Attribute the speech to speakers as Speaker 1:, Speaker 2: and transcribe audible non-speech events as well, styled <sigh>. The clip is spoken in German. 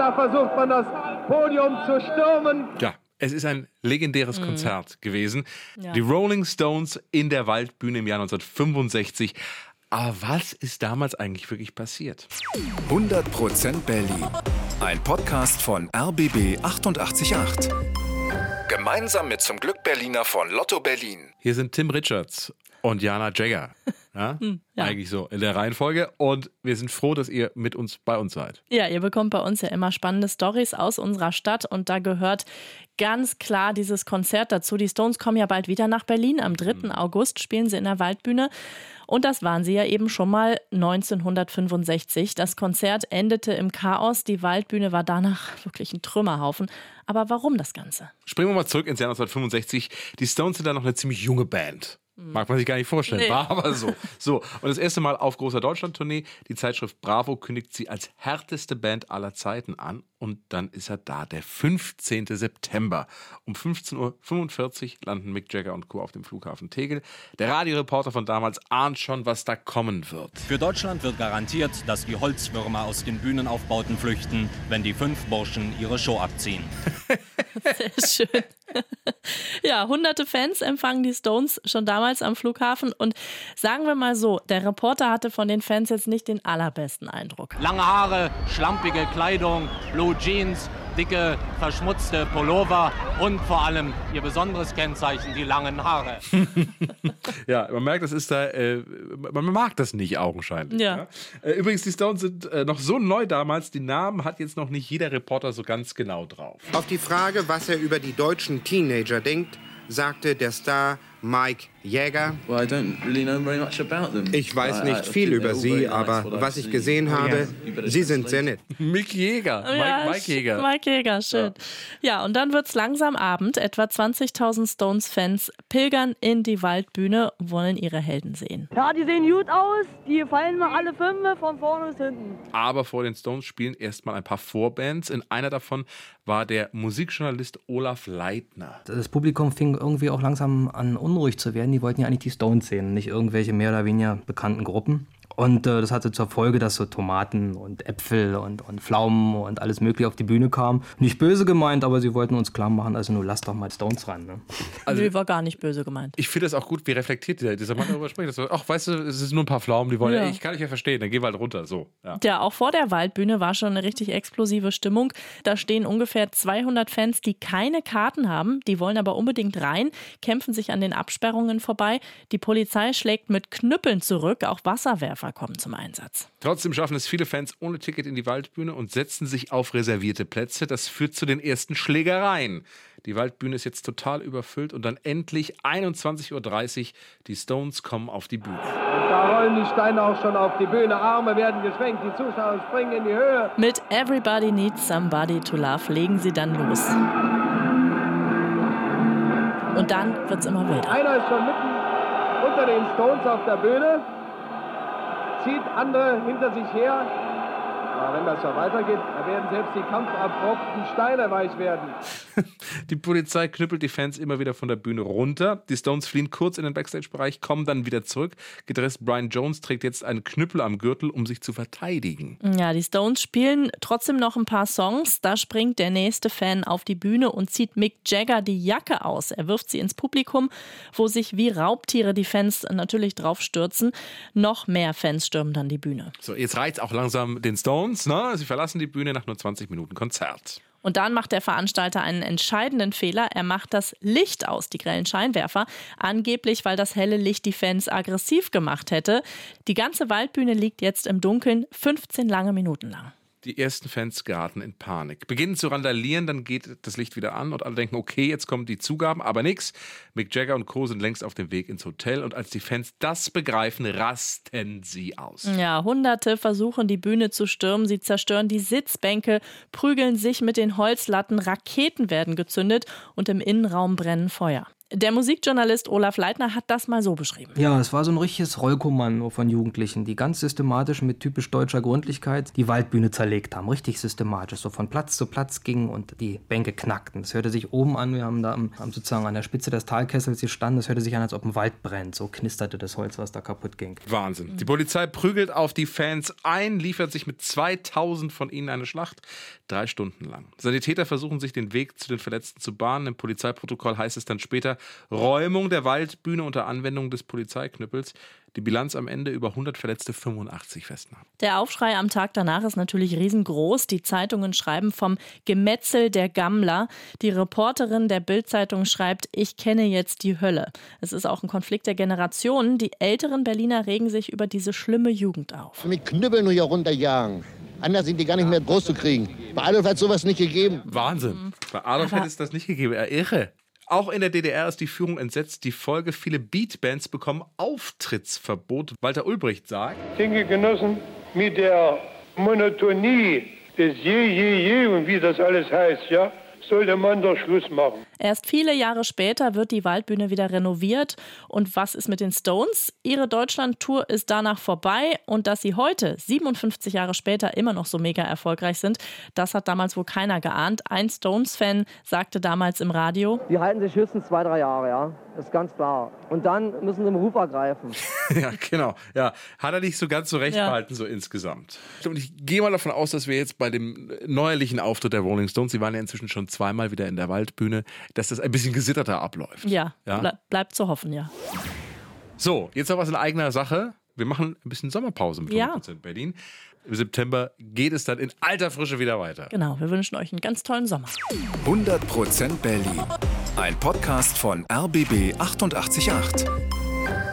Speaker 1: da versucht man das Podium zu stürmen.
Speaker 2: Ja, es ist ein legendäres
Speaker 3: Mhm.
Speaker 2: Konzert gewesen.
Speaker 3: Ja.
Speaker 2: Die Rolling Stones in der Waldbühne im Jahr 1965. Aber was ist damals eigentlich wirklich passiert?
Speaker 4: 100% Berlin. Ein Podcast von RBB 888. Gemeinsam mit zum Glück Berliner von Lotto Berlin.
Speaker 2: Hier sind Tim Richards und Jana Jagger. <laughs> Ja?
Speaker 3: Hm, ja.
Speaker 2: Eigentlich so in der Reihenfolge. Und wir sind froh, dass ihr mit uns bei uns seid.
Speaker 3: Ja, ihr bekommt bei uns ja immer spannende Stories aus unserer Stadt und da gehört ganz klar dieses Konzert dazu. Die Stones kommen ja bald wieder nach Berlin. Am 3. August spielen sie in der Waldbühne. Und das waren sie ja eben schon mal 1965. Das Konzert endete im Chaos. Die Waldbühne war danach wirklich ein Trümmerhaufen. Aber warum das Ganze?
Speaker 2: Springen wir mal zurück ins Jahr 1965. Die Stones sind da noch eine ziemlich junge Band. Mag man sich gar nicht vorstellen,
Speaker 3: Nee.
Speaker 2: war aber so. So, und das erste Mal auf großer Deutschland-Tournee. Die Zeitschrift Bravo kündigt sie als härteste Band aller Zeiten an. Und dann ist er da, der 15. September. Um 15.45 Uhr landen Mick Jagger und Co. auf dem Flughafen Tegel. Der Radioreporter von damals ahnt schon, was da kommen wird.
Speaker 5: Für Deutschland wird garantiert, dass die Holzwürmer aus den Bühnenaufbauten flüchten, wenn die fünf Burschen ihre Show abziehen. <laughs>
Speaker 3: Sehr schön. <laughs> Ja, hunderte Fans empfangen die Stones schon damals am Flughafen. Und sagen wir mal so, der Reporter hatte von den Fans jetzt nicht den allerbesten Eindruck.
Speaker 5: Lange Haare, schlampige Kleidung, Blue Jeans, dicke, verschmutzte Pullover und vor allem ihr besonderes Kennzeichen, die langen Haare. <laughs>
Speaker 2: Ja, man merkt, das ist da, äh, man mag das nicht augenscheinlich.
Speaker 3: Ja.
Speaker 2: Äh, übrigens, die Stones sind äh, noch so neu damals, die Namen hat jetzt noch nicht jeder Reporter so ganz genau drauf.
Speaker 6: Auf die Frage, was er über die deutschen Teenager denkt, sagte der Star Mike Jäger.
Speaker 7: Well, I don't really know very much about them.
Speaker 6: Ich weiß
Speaker 7: I- I
Speaker 6: nicht viel
Speaker 7: think
Speaker 6: über sie, aber
Speaker 7: what I've
Speaker 6: was ich
Speaker 7: seen.
Speaker 6: gesehen
Speaker 7: Oh,
Speaker 6: habe, sie sind sehr <laughs> nett.
Speaker 2: Mick Jäger, Mike,
Speaker 3: ja,
Speaker 2: Mike Jäger.
Speaker 3: Mike Jäger, schön. Ja, und dann wird's langsam Abend. Etwa 20.000 Stones-Fans pilgern in die Waldbühne, wollen ihre Helden sehen.
Speaker 8: Ja, die sehen gut aus. Die fallen mir alle fünf von vorne bis hinten.
Speaker 2: Aber vor den Stones spielen erstmal ein paar Vorbands. In einer davon war der Musikjournalist Olaf Leitner.
Speaker 9: Das Publikum fing irgendwie auch langsam an unruhig zu werden. Die wollten ja eigentlich die Stones sehen, nicht irgendwelche mehr oder weniger bekannten Gruppen. Und äh, das hatte zur Folge, dass so Tomaten und Äpfel und, und Pflaumen und alles Mögliche auf die Bühne kamen. Nicht böse gemeint, aber sie wollten uns klar machen, also nur lasst doch mal Stones ran. Ne?
Speaker 2: Also-
Speaker 3: Nö, war gar nicht böse gemeint.
Speaker 2: Ich finde das auch gut, wie reflektiert dieser, dieser Mann darüber spricht. so, Ach, weißt du, es ist nur ein paar Pflaumen, die wollen,
Speaker 3: Ja.
Speaker 2: ich kann dich ja verstehen, dann geh halt runter. So, ja.
Speaker 3: Ja, auch vor der Waldbühne war schon eine richtig explosive Stimmung. Da stehen ungefähr 200 Fans, die keine Karten haben, die wollen aber unbedingt rein, kämpfen sich an den Absperrungen vorbei. Die Polizei schlägt mit Knüppeln zurück, auch Wasserwerfer kommen zum Einsatz.
Speaker 2: Trotzdem schaffen es viele Fans ohne Ticket in die Waldbühne und setzen sich auf reservierte Plätze. Das führt zu den ersten Schlägereien. Die Waldbühne ist jetzt total überfüllt und dann endlich 21.30 Uhr. Die Stones kommen auf die Bühne.
Speaker 1: Da rollen die Steine auch schon auf die Bühne. Arme werden geschwenkt, die Zuschauer springen in die Höhe.
Speaker 3: Mit Everybody Needs Somebody to Love legen sie dann los. Und dann wird's immer wilder.
Speaker 1: Einer ist schon mitten unter den Stones auf der Bühne, zieht andere hinter sich her. Aber wenn das so weitergeht, da werden selbst die kampferprobten Steine weich werden. <laughs>
Speaker 2: Die Polizei knüppelt die Fans immer wieder von der Bühne runter. Die Stones fliehen kurz in den Backstage-Bereich, kommen dann wieder zurück. Gitarrist Brian Jones trägt jetzt einen Knüppel am Gürtel, um sich zu verteidigen.
Speaker 3: Ja, die Stones spielen trotzdem noch ein paar Songs. Da springt der nächste Fan auf die Bühne und zieht Mick Jagger die Jacke aus. Er wirft sie ins Publikum, wo sich wie Raubtiere die Fans natürlich drauf stürzen. Noch mehr Fans stürmen dann die Bühne.
Speaker 2: So, jetzt reizt auch langsam den Stones. Ne? Sie verlassen die Bühne nach nur 20 Minuten Konzert.
Speaker 3: Und dann macht der Veranstalter einen entscheidenden Fehler. Er macht das Licht aus, die grellen Scheinwerfer. Angeblich, weil das helle Licht die Fans aggressiv gemacht hätte. Die ganze Waldbühne liegt jetzt im Dunkeln, 15 lange Minuten lang.
Speaker 2: Die ersten Fans geraten in Panik, beginnen zu randalieren, dann geht das Licht wieder an und alle denken, okay, jetzt kommen die Zugaben, aber nix. Mick Jagger und Co. sind längst auf dem Weg ins Hotel und als die Fans das begreifen, rasten sie aus.
Speaker 3: Ja, Hunderte versuchen die Bühne zu stürmen. Sie zerstören die Sitzbänke, prügeln sich mit den Holzlatten, Raketen werden gezündet und im Innenraum brennen Feuer. Der Musikjournalist Olaf Leitner hat das mal so beschrieben.
Speaker 9: Ja, es war so ein richtiges Rollkommando von Jugendlichen, die ganz systematisch mit typisch deutscher Gründlichkeit die Waldbühne zerlegt haben. Richtig systematisch, so von Platz zu Platz gingen und die Bänke knackten. Es hörte sich oben an, wir haben da am, sozusagen an der Spitze des Talkessels gestanden, es hörte sich an, als ob ein Wald brennt. So knisterte das Holz, was da kaputt ging.
Speaker 2: Wahnsinn. Die Polizei prügelt auf die Fans ein, liefert sich mit 2000 von ihnen eine Schlacht. Drei Stunden lang. Sanitäter versuchen sich den Weg zu den Verletzten zu bahnen. Im Polizeiprotokoll heißt es dann später, Räumung der Waldbühne unter Anwendung des Polizeiknüppels. Die Bilanz am Ende über 100 Verletzte, 85 Festnahmen.
Speaker 3: Der Aufschrei am Tag danach ist natürlich riesengroß. Die Zeitungen schreiben vom Gemetzel der Gammler. Die Reporterin der Bildzeitung schreibt, ich kenne jetzt die Hölle. Es ist auch ein Konflikt der Generationen. Die älteren Berliner regen sich über diese schlimme Jugend auf.
Speaker 10: Mit Knüppeln nur hier runterjagen. Anders sind die gar nicht mehr groß zu kriegen. Bei Adolf hat sowas nicht gegeben.
Speaker 2: Wahnsinn. Bei Adolf hätte es das nicht gegeben. Er irre. Auch in der DDR ist die Führung entsetzt. Die Folge, viele Beatbands bekommen Auftrittsverbot. Walter Ulbricht sagt:
Speaker 11: denke, Genossen, mit der Monotonie des Je, Je, Je und wie das alles heißt, ja, sollte man doch Schluss machen.
Speaker 3: Erst viele Jahre später wird die Waldbühne wieder renoviert. Und was ist mit den Stones? Ihre Deutschland-Tour ist danach vorbei. Und dass sie heute, 57 Jahre später, immer noch so mega erfolgreich sind, das hat damals wohl keiner geahnt. Ein Stones-Fan sagte damals im Radio:
Speaker 12: Die halten sich höchstens zwei, drei Jahre, ja. Das ist ganz klar. Und dann müssen sie im Ruf ergreifen. <laughs>
Speaker 2: ja, genau. Ja, hat er nicht so ganz so recht ja. behalten, so insgesamt. Und ich gehe mal davon aus, dass wir jetzt bei dem neuerlichen Auftritt der Rolling Stones, sie waren ja inzwischen schon zweimal wieder in der Waldbühne, dass das ein bisschen gesitterter abläuft.
Speaker 3: Ja, ja? Ble bleibt zu hoffen, ja.
Speaker 2: So, jetzt noch was in eigener Sache. Wir machen ein bisschen Sommerpause mit 100% ja. Berlin. Im September geht es dann in alter Frische wieder weiter.
Speaker 3: Genau, wir wünschen euch einen ganz tollen Sommer.
Speaker 4: 100% Berlin. Ein Podcast von RBB 888.